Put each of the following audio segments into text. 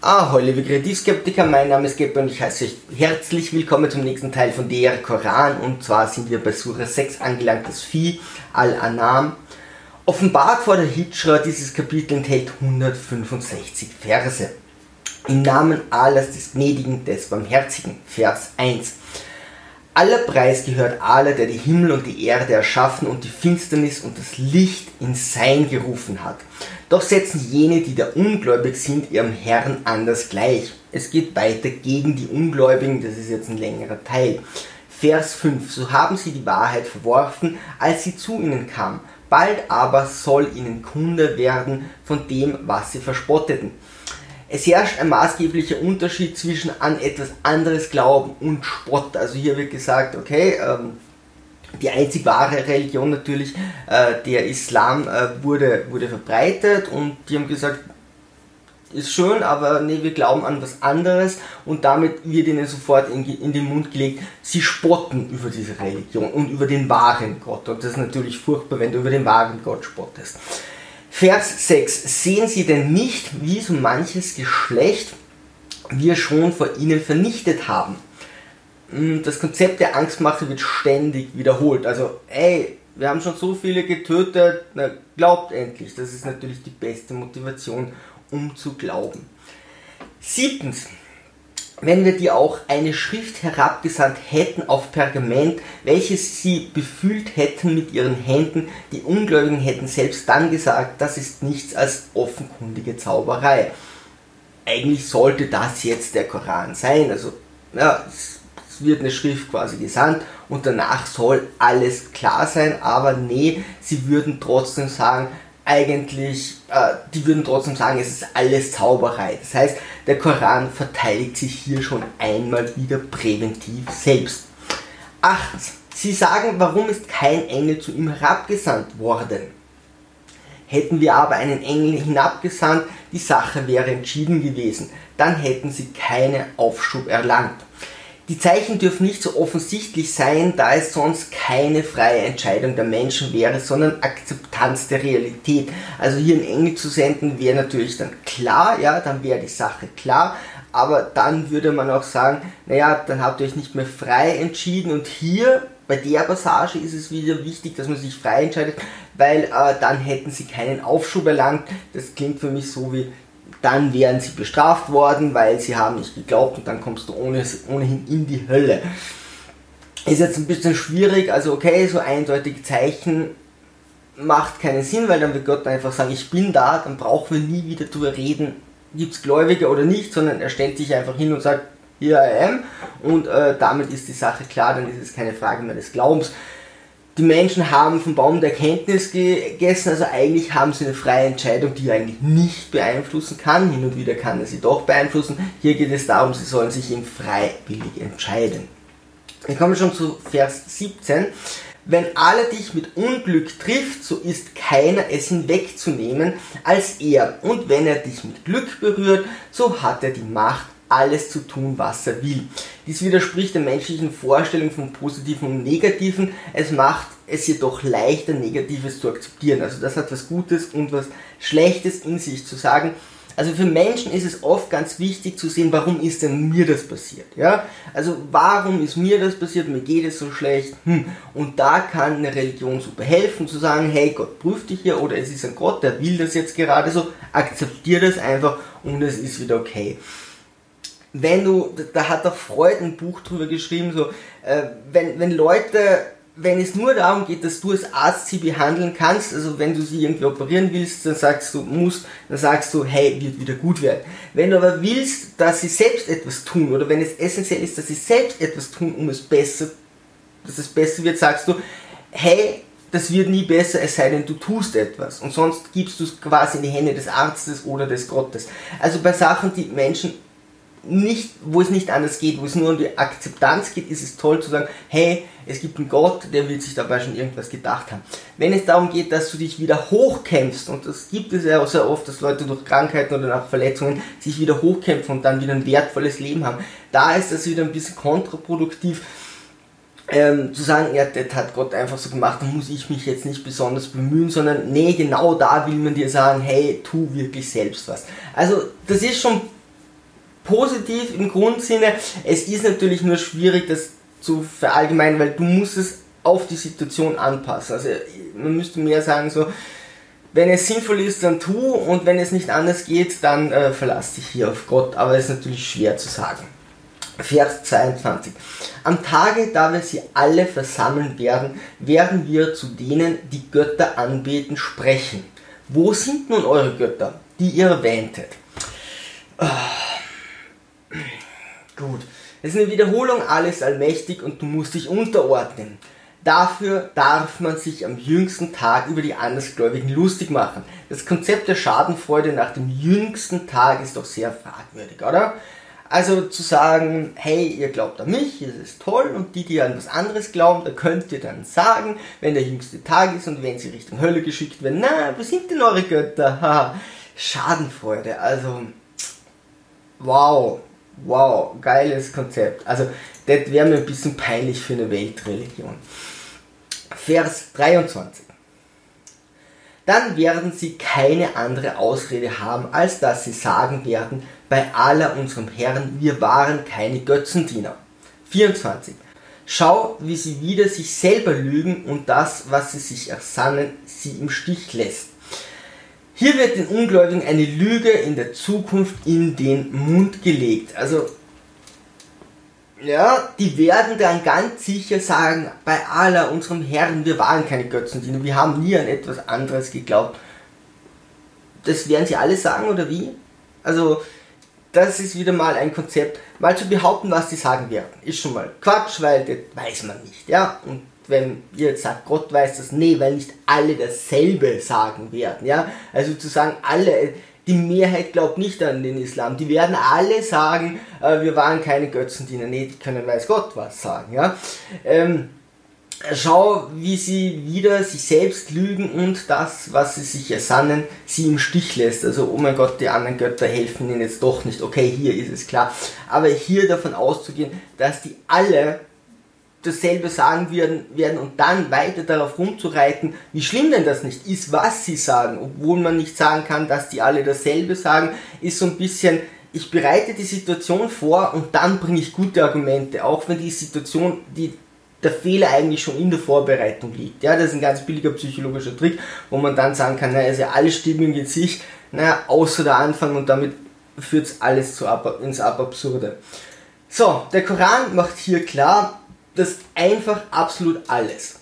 Ah, liebe Kreativskeptiker, mein Name ist Geppe und ich heiße euch herzlich willkommen zum nächsten Teil von der Koran. Und zwar sind wir bei Surah 6 angelangt, das Vieh Al-Anam. Offenbart vor der Hijra, dieses Kapitel enthält 165 Verse. Im Namen Allahs des Gnädigen, des Barmherzigen, Vers 1. Aller Preis gehört Allah, der die Himmel und die Erde erschaffen und die Finsternis und das Licht in Sein gerufen hat. Doch setzen jene, die da ungläubig sind, ihrem Herrn anders gleich. Es geht weiter gegen die Ungläubigen, das ist jetzt ein längerer Teil. Vers 5. So haben sie die Wahrheit verworfen, als sie zu ihnen kam. Bald aber soll ihnen Kunde werden von dem, was sie verspotteten. Es herrscht ein maßgeblicher Unterschied zwischen an etwas anderes Glauben und Spott. Also hier wird gesagt, okay, ähm, die einzig wahre Religion natürlich, äh, der Islam, äh, wurde, wurde verbreitet und die haben gesagt, ist schön, aber nee, wir glauben an was anderes und damit wird ihnen sofort in, in, den Mund gelegt, sie spotten über diese Religion und über den wahren Gott. Und das ist natürlich furchtbar, wenn du über den wahren Gott spottest. Vers 6. Sehen Sie denn nicht, wie so manches Geschlecht wir schon vor Ihnen vernichtet haben? Hm, das Konzept der Angstmache wird ständig wiederholt. Also, ey, wir haben schon so viele getötet, na, glaubt endlich. Das ist natürlich die beste Motivation, um zu glauben. Siebtens, wenn wir dir auch eine Schrift herabgesandt hätten auf Pergament, welches sie befühlt hätten mit ihren Händen, die Ungläubigen hätten selbst dann gesagt, das ist nichts als offenkundige Zauberei. Eigentlich sollte das jetzt der Koran sein, also ja, es wird eine Schrift quasi gesandt und danach soll alles klar sein, aber nee, sie würden trotzdem sagen, eigentlich, äh, die würden trotzdem sagen, es ist alles Zauberei. Das heißt, der Koran verteidigt sich hier schon einmal wieder präventiv selbst. Achtens, sie sagen, warum ist kein Engel zu ihm herabgesandt worden? Hätten wir aber einen Engel hinabgesandt, die Sache wäre entschieden gewesen. Dann hätten sie keinen Aufschub erlangt. Die Zeichen dürfen nicht so offensichtlich sein, da es sonst keine freie Entscheidung der Menschen wäre, sondern Akzeptanz der Realität. Also hier einen Engel zu senden wäre natürlich dann klar, ja, dann wäre die Sache klar, aber dann würde man auch sagen, naja, dann habt ihr euch nicht mehr frei entschieden und hier bei der Passage ist es wieder wichtig, dass man sich frei entscheidet, weil äh, dann hätten sie keinen Aufschub erlangt. Das klingt für mich so wie, dann wären sie bestraft worden, weil sie haben nicht geglaubt und dann kommst du ohne, ohnehin in die Hölle. Ist jetzt ein bisschen schwierig, also okay, so eindeutige Zeichen macht keinen Sinn, weil dann wird Gott einfach sagen, ich bin da, dann brauchen wir nie wieder drüber reden, gibt es Gläubige oder nicht, sondern er stellt sich einfach hin und sagt, here I am und äh, damit ist die Sache klar, dann ist es keine Frage mehr des Glaubens die Menschen haben vom Baum der Erkenntnis gegessen, also eigentlich haben sie eine freie Entscheidung, die er eigentlich nicht beeinflussen kann. Hin und wieder kann er sie doch beeinflussen. Hier geht es darum, sie sollen sich ihm freiwillig entscheiden. Wir kommen schon zu Vers 17. Wenn alle dich mit Unglück trifft, so ist keiner es hinwegzunehmen als er. Und wenn er dich mit Glück berührt, so hat er die Macht, alles zu tun, was er will. Dies widerspricht der menschlichen Vorstellung von Positiven und Negativen. Es macht es jedoch leichter, Negatives zu akzeptieren. Also das hat was Gutes und was Schlechtes in sich zu sagen. Also für Menschen ist es oft ganz wichtig zu sehen, warum ist denn mir das passiert? Ja? Also warum ist mir das passiert? Mir geht es so schlecht. Hm. Und da kann eine Religion super helfen, zu sagen, hey, Gott prüft dich hier oder es ist ein Gott, der will das jetzt gerade so. Akzeptiere das einfach und es ist wieder okay wenn du, da hat der Freud ein Buch drüber geschrieben, so, äh, wenn, wenn Leute, wenn es nur darum geht, dass du als Arzt sie behandeln kannst, also wenn du sie irgendwie operieren willst, dann sagst du, musst, dann sagst du, hey, wird wieder gut werden. Wenn du aber willst, dass sie selbst etwas tun, oder wenn es essentiell ist, dass sie selbst etwas tun, um es besser, dass es besser wird, sagst du, hey, das wird nie besser, es sei denn, du tust etwas. Und sonst gibst du es quasi in die Hände des Arztes oder des Gottes. Also bei Sachen, die Menschen nicht, wo es nicht anders geht, wo es nur um die Akzeptanz geht, ist es toll zu sagen, hey, es gibt einen Gott, der wird sich dabei schon irgendwas gedacht haben. Wenn es darum geht, dass du dich wieder hochkämpfst, und das gibt es ja auch sehr oft, dass Leute durch Krankheiten oder nach Verletzungen sich wieder hochkämpfen und dann wieder ein wertvolles Leben haben, da ist das wieder ein bisschen kontraproduktiv. Ähm, zu sagen, ja, das hat Gott einfach so gemacht, dann muss ich mich jetzt nicht besonders bemühen, sondern nee, genau da will man dir sagen, hey, tu wirklich selbst was. Also, das ist schon positiv im Grundsinne. Es ist natürlich nur schwierig, das zu verallgemeinern, weil du musst es auf die Situation anpassen. Also man müsste mehr sagen so, wenn es sinnvoll ist, dann tu und wenn es nicht anders geht, dann äh, verlass dich hier auf Gott. Aber es ist natürlich schwer zu sagen. Vers 22. Am Tage, da wir sie alle versammeln werden, werden wir zu denen, die Götter anbeten, sprechen. Wo sind nun eure Götter, die ihr erwähntet? Oh. Gut. Es ist eine Wiederholung, alles allmächtig und du musst dich unterordnen. Dafür darf man sich am jüngsten Tag über die Andersgläubigen lustig machen. Das Konzept der Schadenfreude nach dem jüngsten Tag ist doch sehr fragwürdig, oder? Also zu sagen, hey, ihr glaubt an mich, es ist toll, und die, die an was anderes glauben, da könnt ihr dann sagen, wenn der jüngste Tag ist und wenn sie Richtung Hölle geschickt werden, na, wo sind denn eure Götter? Schadenfreude, also, wow, wow, geiles Konzept. Also, das wäre mir ein bisschen peinlich für eine Weltreligion. Vers 23. Dann werden sie keine andere Ausrede haben, als dass sie sagen werden, bei aller unserem Herrn, wir waren keine Götzendiener. 24. Schau, wie sie wieder sich selber lügen und das, was sie sich ersannen, sie im Stich lässt. Hier wird den Ungläubigen eine Lüge in der Zukunft in den Mund gelegt. Also ja, die werden dann ganz sicher sagen, bei Allah, unserem Herrn, wir waren keine Götzendiener, wir haben nie an etwas anderes geglaubt. Das werden sie alle sagen, oder wie? Also, das ist wieder mal ein Konzept. Mal zu behaupten, was die sagen werden, ist schon mal Quatsch, weil das weiß man nicht, ja. Und wenn ihr jetzt sagt, Gott weiß das, nee, weil nicht alle dasselbe sagen werden, ja. Also zu sagen, alle, die Mehrheit glaubt nicht an den Islam. Die werden alle sagen, äh, wir waren keine Götzendiener. Nee, die können weiß Gott was sagen. Ja? Ähm, schau, wie sie wieder sich selbst lügen und das, was sie sich ersannen, sie im Stich lässt. Also, oh mein Gott, die anderen Götter helfen ihnen jetzt doch nicht. Okay, hier ist es klar. Aber hier davon auszugehen, dass die alle dasselbe sagen werden, werden und dann weiter darauf rumzureiten, wie schlimm denn das nicht ist, was sie sagen, obwohl man nicht sagen kann, dass die alle dasselbe sagen, ist so ein bisschen, ich bereite die Situation vor und dann bringe ich gute Argumente, auch wenn die Situation, die der Fehler eigentlich schon in der Vorbereitung liegt. Ja, das ist ein ganz billiger psychologischer Trick, wo man dann sagen kann, naja, also alle stimmen in sich, naja, außer der Anfang und damit führt es alles zu, ins Ababsurde. So, der Koran macht hier klar, dass einfach absolut alles,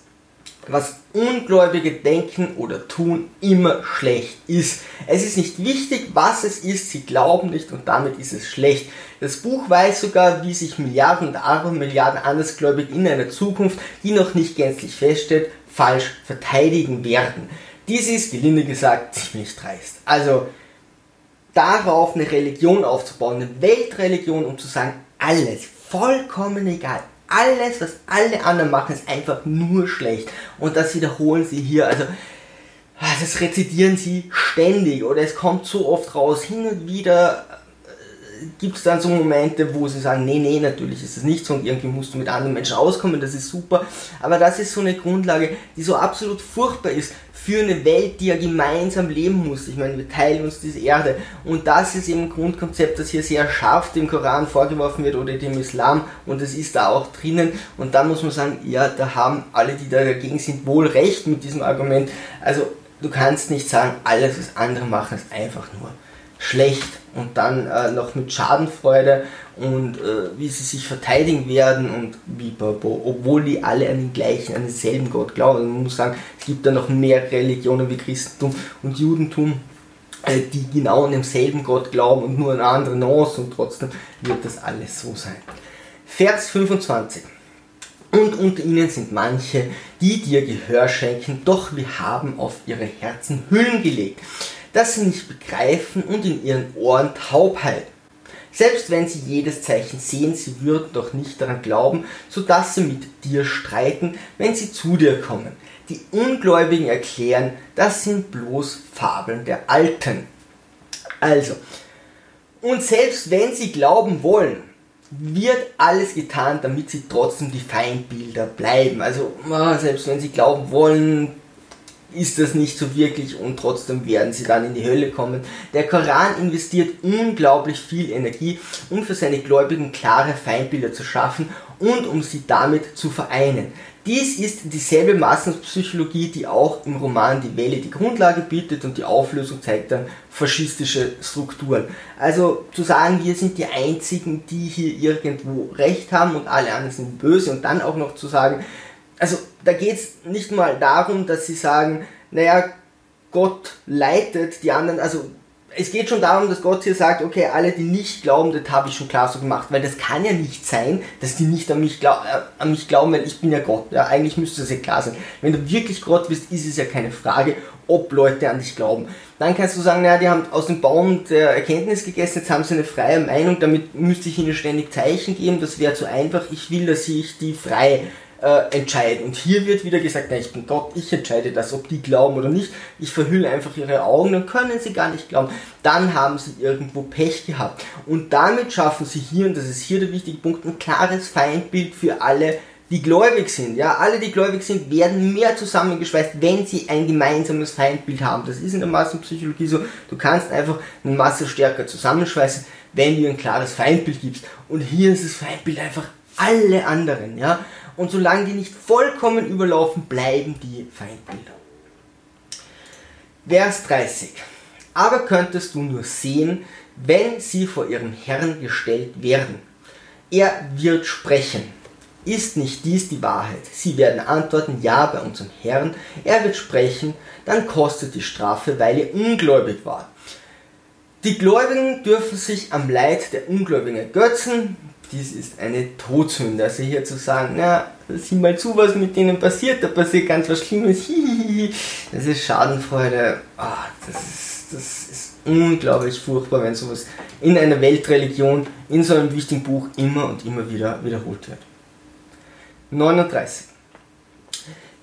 was Ungläubige denken oder tun, immer schlecht ist. Es ist nicht wichtig, was es ist, sie glauben nicht und damit ist es schlecht. Das Buch weiß sogar, wie sich Milliarden und Abermilliarden Andersgläubige in einer Zukunft, die noch nicht gänzlich feststeht, falsch verteidigen werden. Dies ist, gelinde gesagt, ziemlich dreist. Also, darauf eine Religion aufzubauen, eine Weltreligion, um zu sagen, alles, vollkommen egal, alles, was alle anderen machen, ist einfach nur schlecht. Und das wiederholen sie hier. Also, ah, das rezitieren sie ständig oder es kommt so oft raus. Hin und wieder gibt es dann so Momente, wo sie sagen, nee, nee, natürlich ist es nicht so und irgendwie musst du mit anderen Menschen auskommen, das ist super. Aber das ist so eine Grundlage, die so absolut furchtbar ist für eine Welt, die ja gemeinsam leben muss. Ich meine, wir teilen uns diese Erde. Und das ist eben ein Grundkonzept, das hier sehr scharf dem Koran vorgeworfen wird oder dem Islam. Und es ist da auch drinnen. Und dann muss man sagen, ja, da haben alle, die da dagegen sind, wohl recht mit diesem Argument. Also, du kannst nicht sagen, alles, was andere machen, ist einfach nur schlecht und dann äh, noch mit Schadenfreude und äh, wie sie sich verteidigen werden und wie obwohl die alle an den gleichen, an denselben Gott glauben. Also man muss sagen, es gibt da noch mehr Religionen wie Christentum und Judentum, äh, die genau an demselben Gott glauben und nur eine andere Nuance und trotzdem wird das alles so sein. Vers 25. Und unter ihnen sind manche, die dir Gehör schenken, doch wir haben auf ihre Herzen Hüllen gelegt dass sie nicht begreifen und in ihren Ohren Taubheit. Selbst wenn sie jedes Zeichen sehen, sie würden doch nicht daran glauben, so dass sie mit dir streiten, wenn sie zu dir kommen. Die Ungläubigen erklären, das sind bloß Fabeln der Alten. Also, und selbst wenn sie glauben wollen, wird alles getan, damit sie trotzdem die Feindbilder bleiben. Also, selbst wenn sie glauben wollen, ist das nicht so wirklich und trotzdem werden sie dann in die Hölle kommen. Der Koran investiert unglaublich viel Energie, um für seine Gläubigen klare Feindbilder zu schaffen und um sie damit zu vereinen. Dies ist dieselbe Massenpsychologie, die auch im Roman Die Welle die Grundlage bietet und die Auflösung zeigt dann faschistische Strukturen. Also zu sagen, wir sind die Einzigen, die hier irgendwo Recht haben und alle anderen sind böse und dann auch noch zu sagen, also da geht es nicht mal darum, dass sie sagen, naja, Gott leitet die anderen, also es geht schon darum, dass Gott hier sagt, okay, alle, die nicht glauben, das habe ich schon klar so gemacht, weil das kann ja nicht sein, dass die nicht an mich, glaub, äh, an mich glauben, weil ich bin ja Gott. Ja, eigentlich müsste das ja klar sein. Wenn du wirklich Gott bist, ist es ja keine Frage, ob Leute an dich glauben. Dann kannst du sagen, naja, die haben aus dem Baum der Erkenntnis gegessen, jetzt haben sie eine freie Meinung, damit müsste ich ihnen ständig Zeichen geben, das wäre zu einfach, ich will, dass ich die frei äh, entscheiden. Und hier wird wieder gesagt, nein, ich bin Gott, ich entscheide das, ob die glauben oder nicht. Ich verhülle einfach ihre Augen, dann können sie gar nicht glauben. Dann haben sie irgendwo Pech gehabt. Und damit schaffen sie hier, und das ist hier der wichtige Punkt, ein klares Feindbild für alle, die gläubig sind. Ja, alle, die gläubig sind, werden mehr zusammengeschweißt, wenn sie ein gemeinsames Feindbild haben. Das ist in der Massenpsychologie so. Du kannst einfach eine Masse stärker zusammenschweißen, wenn du ein klares Feindbild gibst. Und hier ist das Feindbild einfach alle anderen. Ja, und solange die nicht vollkommen überlaufen, bleiben die Feindbilder. Vers 30. Aber könntest du nur sehen, wenn sie vor ihrem Herrn gestellt werden. Er wird sprechen. Ist nicht dies die Wahrheit? Sie werden antworten, ja, bei unserem Herrn. Er wird sprechen, dann kostet die Strafe, weil ihr ungläubig war. Die Gläubigen dürfen sich am Leid der Ungläubigen ergötzen, dies ist eine Todsünde. Also hier zu sagen, na, sieh mal zu, was mit denen passiert, da passiert ganz was Schlimmes, das ist Schadenfreude, oh, das, ist, das ist unglaublich furchtbar, wenn sowas in einer Weltreligion, in so einem wichtigen Buch immer und immer wieder wiederholt wird. 39.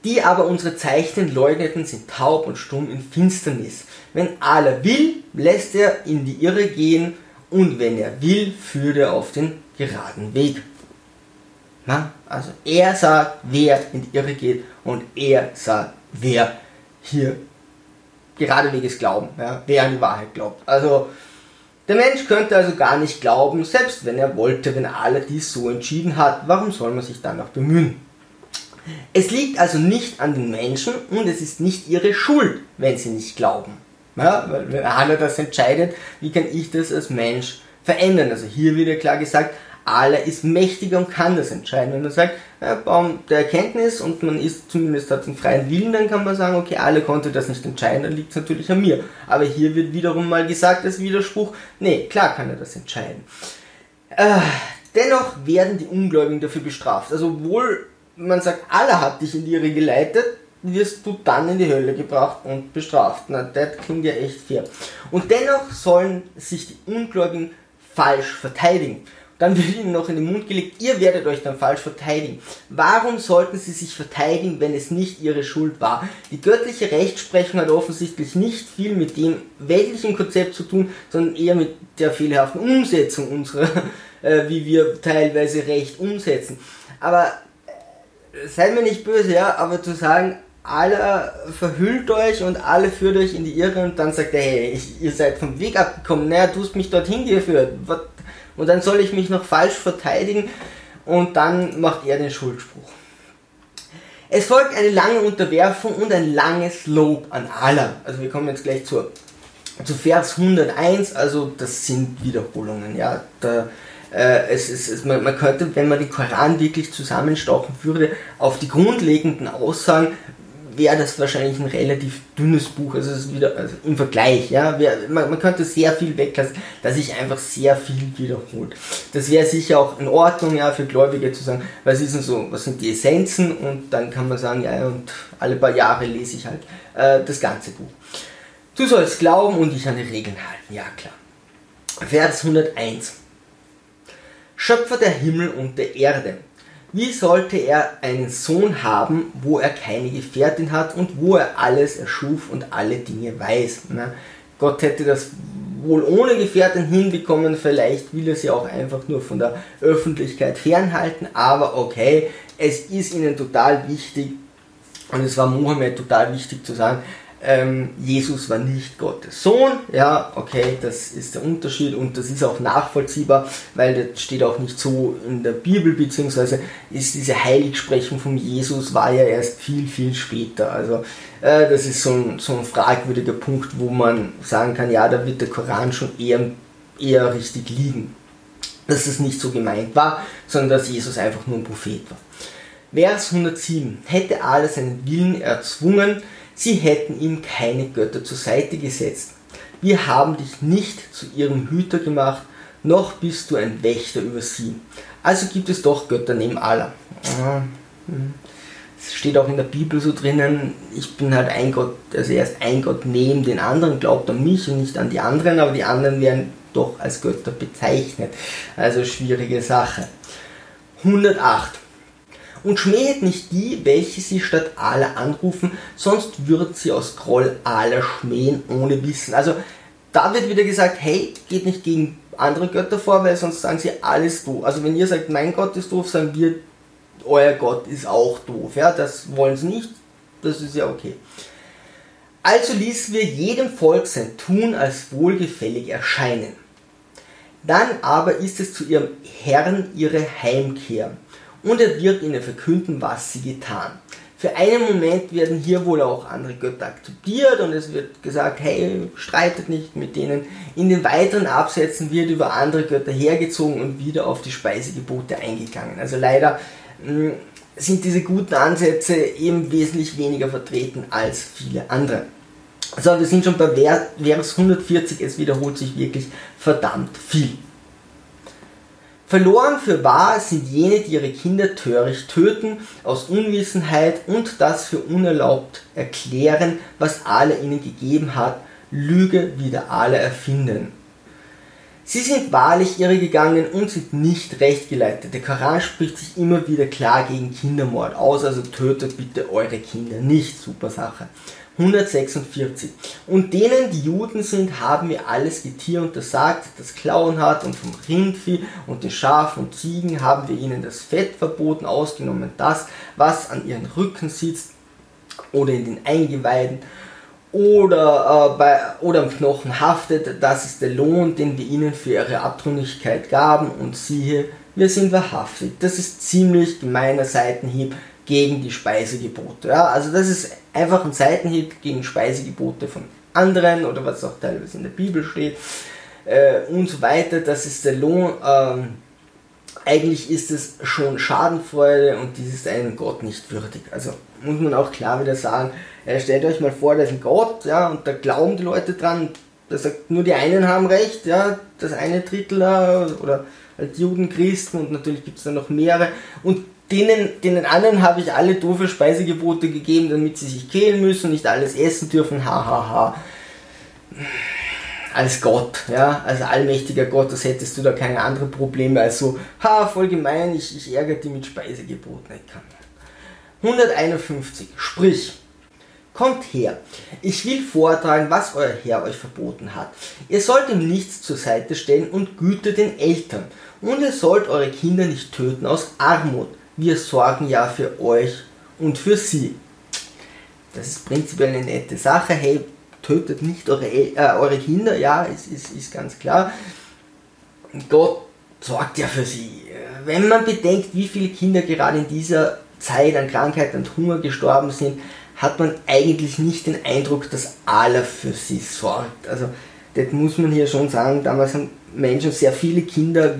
Die aber unsere Zeichen leugneten, sind taub und stumm in Finsternis. Wenn Allah will, lässt er in die Irre gehen und wenn er will, führt er auf den geraden Weg. Na? Also er sagt, wer in die Irre geht und er sagt, wer hier gerade Weges glauben, ja? wer an die Wahrheit glaubt. Also der Mensch könnte also gar nicht glauben, selbst wenn er wollte, wenn Allah dies so entschieden hat, warum soll man sich dann noch bemühen? Es liegt also nicht an den Menschen und es ist nicht ihre Schuld, wenn sie nicht glauben. Ja, weil wenn Allah das entscheidet, wie kann ich das als Mensch verändern? Also hier wieder klar gesagt, Allah ist mächtiger und kann das entscheiden. Wenn man sagt, ja, Baum der Erkenntnis und man ist zumindest hat einen freien Willen, dann kann man sagen, okay, Allah konnte das nicht entscheiden, dann liegt es natürlich an mir. Aber hier wird wiederum mal gesagt als Widerspruch, nee, klar kann er das entscheiden. Äh, dennoch werden die Ungläubigen dafür bestraft. Also obwohl man sagt, Allah hat dich in die Irre geleitet, wirst du dann in die Hölle gebracht und bestraft. Na, das klingt ja echt fair. Und dennoch sollen sich die Ungläubigen falsch verteidigen. Dann wird ihnen noch in den Mund gelegt, ihr werdet euch dann falsch verteidigen. Warum sollten sie sich verteidigen, wenn es nicht ihre Schuld war? Die göttliche Rechtsprechung hat offensichtlich nicht viel mit dem weltlichen Konzept zu tun, sondern eher mit der fehlerhaften Umsetzung unserer, äh, wie wir teilweise Recht umsetzen. Aber äh, seid mir nicht böse, ja, aber zu sagen, alle verhüllt euch und alle führt euch in die Irre und dann sagt er, hey, ich, ihr seid vom Weg abgekommen, naja, du hast mich dorthin geführt. Und dann soll ich mich noch falsch verteidigen und dann macht er den Schuldspruch. Es folgt eine lange Unterwerfung und ein langes Lob an Allah. Also wir kommen jetzt gleich zur, zu Vers 101, also das sind Wiederholungen, ja. Da, äh, es, es, es, man, man könnte, wenn man den Koran wirklich zusammenstauchen würde, auf die grundlegenden Aussagen wäre das wahrscheinlich ein relativ dünnes Buch, also, wieder, also im Vergleich, ja, wär, man, man, könnte sehr viel weglassen, dass sich einfach sehr viel wiederholt. Das wäre sicher auch in Ordnung, ja, für Gläubige zu sagen, was ist denn so, was sind die Essenzen und dann kann man sagen, ja, und alle paar Jahre lese ich halt äh, das ganze Buch. Du sollst glauben und dich an die Regeln halten, ja klar. Vers 101. Schöpfer der Himmel und der Erde wie sollte er einen Sohn haben, wo er keine Gefährtin hat und wo er alles erschuf und alle Dinge weiß? Ne? Gott hätte das wohl ohne Gefährtin hinbekommen, vielleicht will er sie auch einfach nur von der Öffentlichkeit fernhalten, aber okay, es ist ihnen total wichtig, Und es war Mohammed total wichtig zu sagen, ähm, Jesus war nicht Gottes Sohn. Ja, okay, das ist der Unterschied und das ist auch nachvollziehbar, weil das steht auch nicht so in der Bibel, beziehungsweise ist diese Heiligsprechung von Jesus war ja erst viel, viel später. Also äh, das ist so ein, so ein fragwürdiger Punkt, wo man sagen kann, ja, da wird der Koran schon eher, eher richtig liegen. Dass es nicht so gemeint war, sondern dass Jesus einfach nur ein Prophet war. Vers 107. Hätte Allah seinen Willen erzwungen, Sie hätten ihm keine Götter zur Seite gesetzt. Wir haben dich nicht zu ihrem Hüter gemacht, noch bist du ein Wächter über sie. Also gibt es doch Götter neben Allah. Hm. Es steht auch in der Bibel so drinnen, ich bin halt ein Gott, also er ist ein Gott neben den anderen, glaubt an mich und nicht an die anderen, aber die anderen werden doch als Götter bezeichnet. Also schwierige Sache. 108 und schmähet nicht die, welche sie statt Allah anrufen, sonst würden sie aus Groll Allah schmähen ohne Wissen. Also da wird wieder gesagt, hey, geht nicht gegen andere Götter vor, weil sonst sagen sie alles doof. Also wenn ihr sagt, mein Gott ist doof, sagen wir, euer Gott ist auch doof. Ja, das wollen sie nicht, das ist ja okay. Also ließen wir jedem Volk sein Tun als wohlgefällig erscheinen. Dann aber ist es zu ihrem Herrn ihre Heimkehr und er wird ihnen verkünden, was sie getan. Für einen Moment werden hier wohl auch andere Götter akzeptiert und es wird gesagt, hey, streitet nicht mit denen. In den weiteren Absätzen wird über andere Götter hergezogen und wieder auf die Speisegebote eingegangen. Also leider hm, sind diese guten Ansätze eben wesentlich weniger vertreten als viele andere. So, wir sind schon bei Vers 140, es wiederholt sich wirklich verdammt viel. Verloren für wahr sind jene, die ihre Kinder töricht töten, aus Unwissenheit und das für unerlaubt erklären, was Allah ihnen gegeben hat, Lüge wieder alle erfinden. Sie sind wahrlich irregegangen und sind nicht recht geleitet. Der Koran spricht sich immer wieder klar gegen Kindermord aus, also tötet bitte eure Kinder nicht. Super Sache. 146. Und denen, die Juden sind, haben wir alles Getier untersagt, das Klauen hat, und vom Rindvieh und den Schafen und Ziegen haben wir ihnen das Fett verboten, ausgenommen das, was an ihren Rücken sitzt oder in den Eingeweiden oder, äh, bei, oder am Knochen haftet. Das ist der Lohn, den wir ihnen für ihre Abtrünnigkeit gaben. Und siehe, wir sind wahrhaftig. Das ist ziemlich gemeiner Seitenhieb gegen die Speisegebote. Ja, also das ist einfach ein Seitenhieb gegen Speisegebote von anderen oder was auch teilweise in der Bibel steht äh, und so weiter. Das ist der Lohn. Ähm, eigentlich ist es schon Schadenfreude und dies ist einem Gott nicht würdig. Also muss man auch klar wieder sagen, äh, stellt euch mal vor, da ist ein Gott, ja, und da glauben die Leute dran, da sagt nur die einen haben recht, ja, das eine Drittel da, oder halt Juden, Christen und natürlich gibt es dann noch mehrere und denen, denen anderen habe ich alle doofe Speisegebote gegeben, damit sie sich quälen müssen, nicht alles essen dürfen, hahaha. Ha, ha. Als Gott, ja, als allmächtiger Gott, das hättest du da keine anderen Probleme als so, ha, voll gemein, ich, ich ärgere die mit Speisegeboten. 151, sprich, Kommt her, ich will vortragen, was euer Herr euch verboten hat. Ihr sollt ihm nichts zur Seite stellen und güte den Eltern. Und ihr sollt eure Kinder nicht töten aus Armut wir sorgen ja für euch und für sie. Das ist prinzipiell eine nette Sache. Hey, tötet nicht eure, äh, eure Kinder, ja, ist, ist, ist ganz klar. Gott sorgt ja für sie. Wenn man bedenkt, wie viele Kinder gerade in dieser Zeit an Krankheit und Hunger gestorben sind, hat man eigentlich nicht den Eindruck, dass Allah für sie sorgt. Also, das muss man hier schon sagen. Damals haben Menschen sehr viele Kinder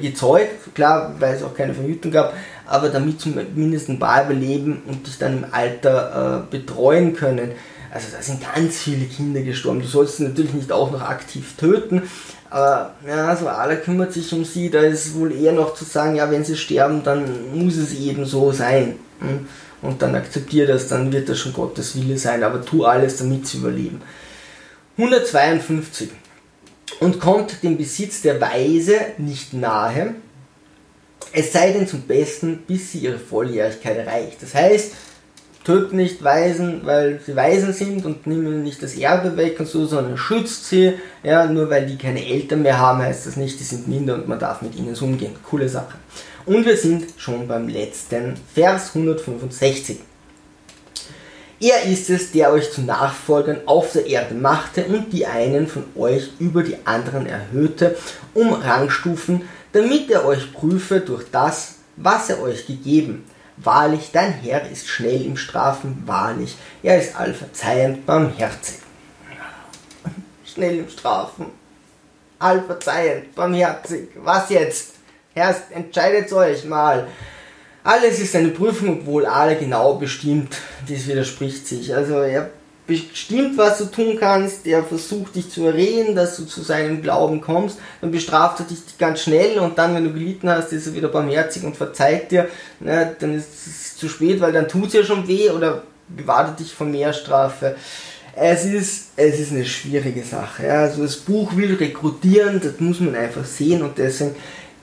gezeugt, klar, weil es auch keine Verhütung gab, aber damit zumindest ein paar überleben und dich dann im Alter äh, betreuen können. Also da sind ganz viele Kinder gestorben. Du sollst sie natürlich nicht auch noch aktiv töten, aber ja, so Allah kümmert sich um sie. Da ist wohl eher noch zu sagen, ja, wenn sie sterben, dann muss es eben so sein. Hm? Und dann akzeptiere das, dann wird das schon Gottes Wille sein, aber tu alles, damit sie überleben. 152. Und kommt dem Besitz der Weise nicht nahe, es sei denn zum Besten, bis sie ihre Volljährigkeit erreicht. Das heißt, tötet nicht Waisen, weil sie Waisen sind und nehmen nicht das Erbe weg und so, sondern schützt sie. Ja, nur weil die keine Eltern mehr haben, heißt das nicht, die sind minder und man darf mit ihnen so umgehen. Coole Sache. Und wir sind schon beim letzten Vers 165. Er ist es, der euch zu Nachfolgern auf der Erde machte und die einen von euch über die anderen erhöhte, um Rangstufen, damit er euch prüfe durch das, was er euch gegeben. Wahrlich, dein Herr ist schnell im Strafen, wahrlich, er ist allverzeihend, barmherzig. Schnell im Strafen, allverzeihend, barmherzig. Was jetzt? Herr, entscheidet euch mal. Alles ist eine Prüfung, obwohl alle genau bestimmt. Das widerspricht sich. Also er bestimmt, was du tun kannst, er versucht dich zu erreden, dass du zu seinem Glauben kommst, dann bestraft er dich ganz schnell und dann, wenn du gelitten hast, ist er wieder barmherzig und verzeiht dir, ne, dann ist es zu spät, weil dann tut es ja schon weh oder bewahrt dich vor mehr Strafe. Es ist, es ist eine schwierige Sache. Also das Buch will rekrutieren, das muss man einfach sehen und deswegen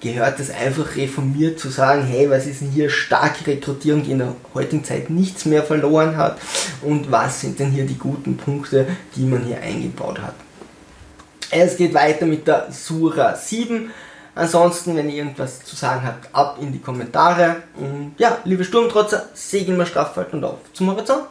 gehört es einfach reformiert zu sagen, hey, was ist denn hier starke Rekrutierung, die in der heutigen Zeit nichts mehr verloren hat und was sind denn hier die guten Punkte, die man hier eingebaut hat. Es geht weiter mit der Sura 7. Ansonsten, wenn ihr irgendwas zu sagen habt, ab in die Kommentare. Und ja, liebe Sturmtrotzer, segeln wir straff und auf zum Horizont.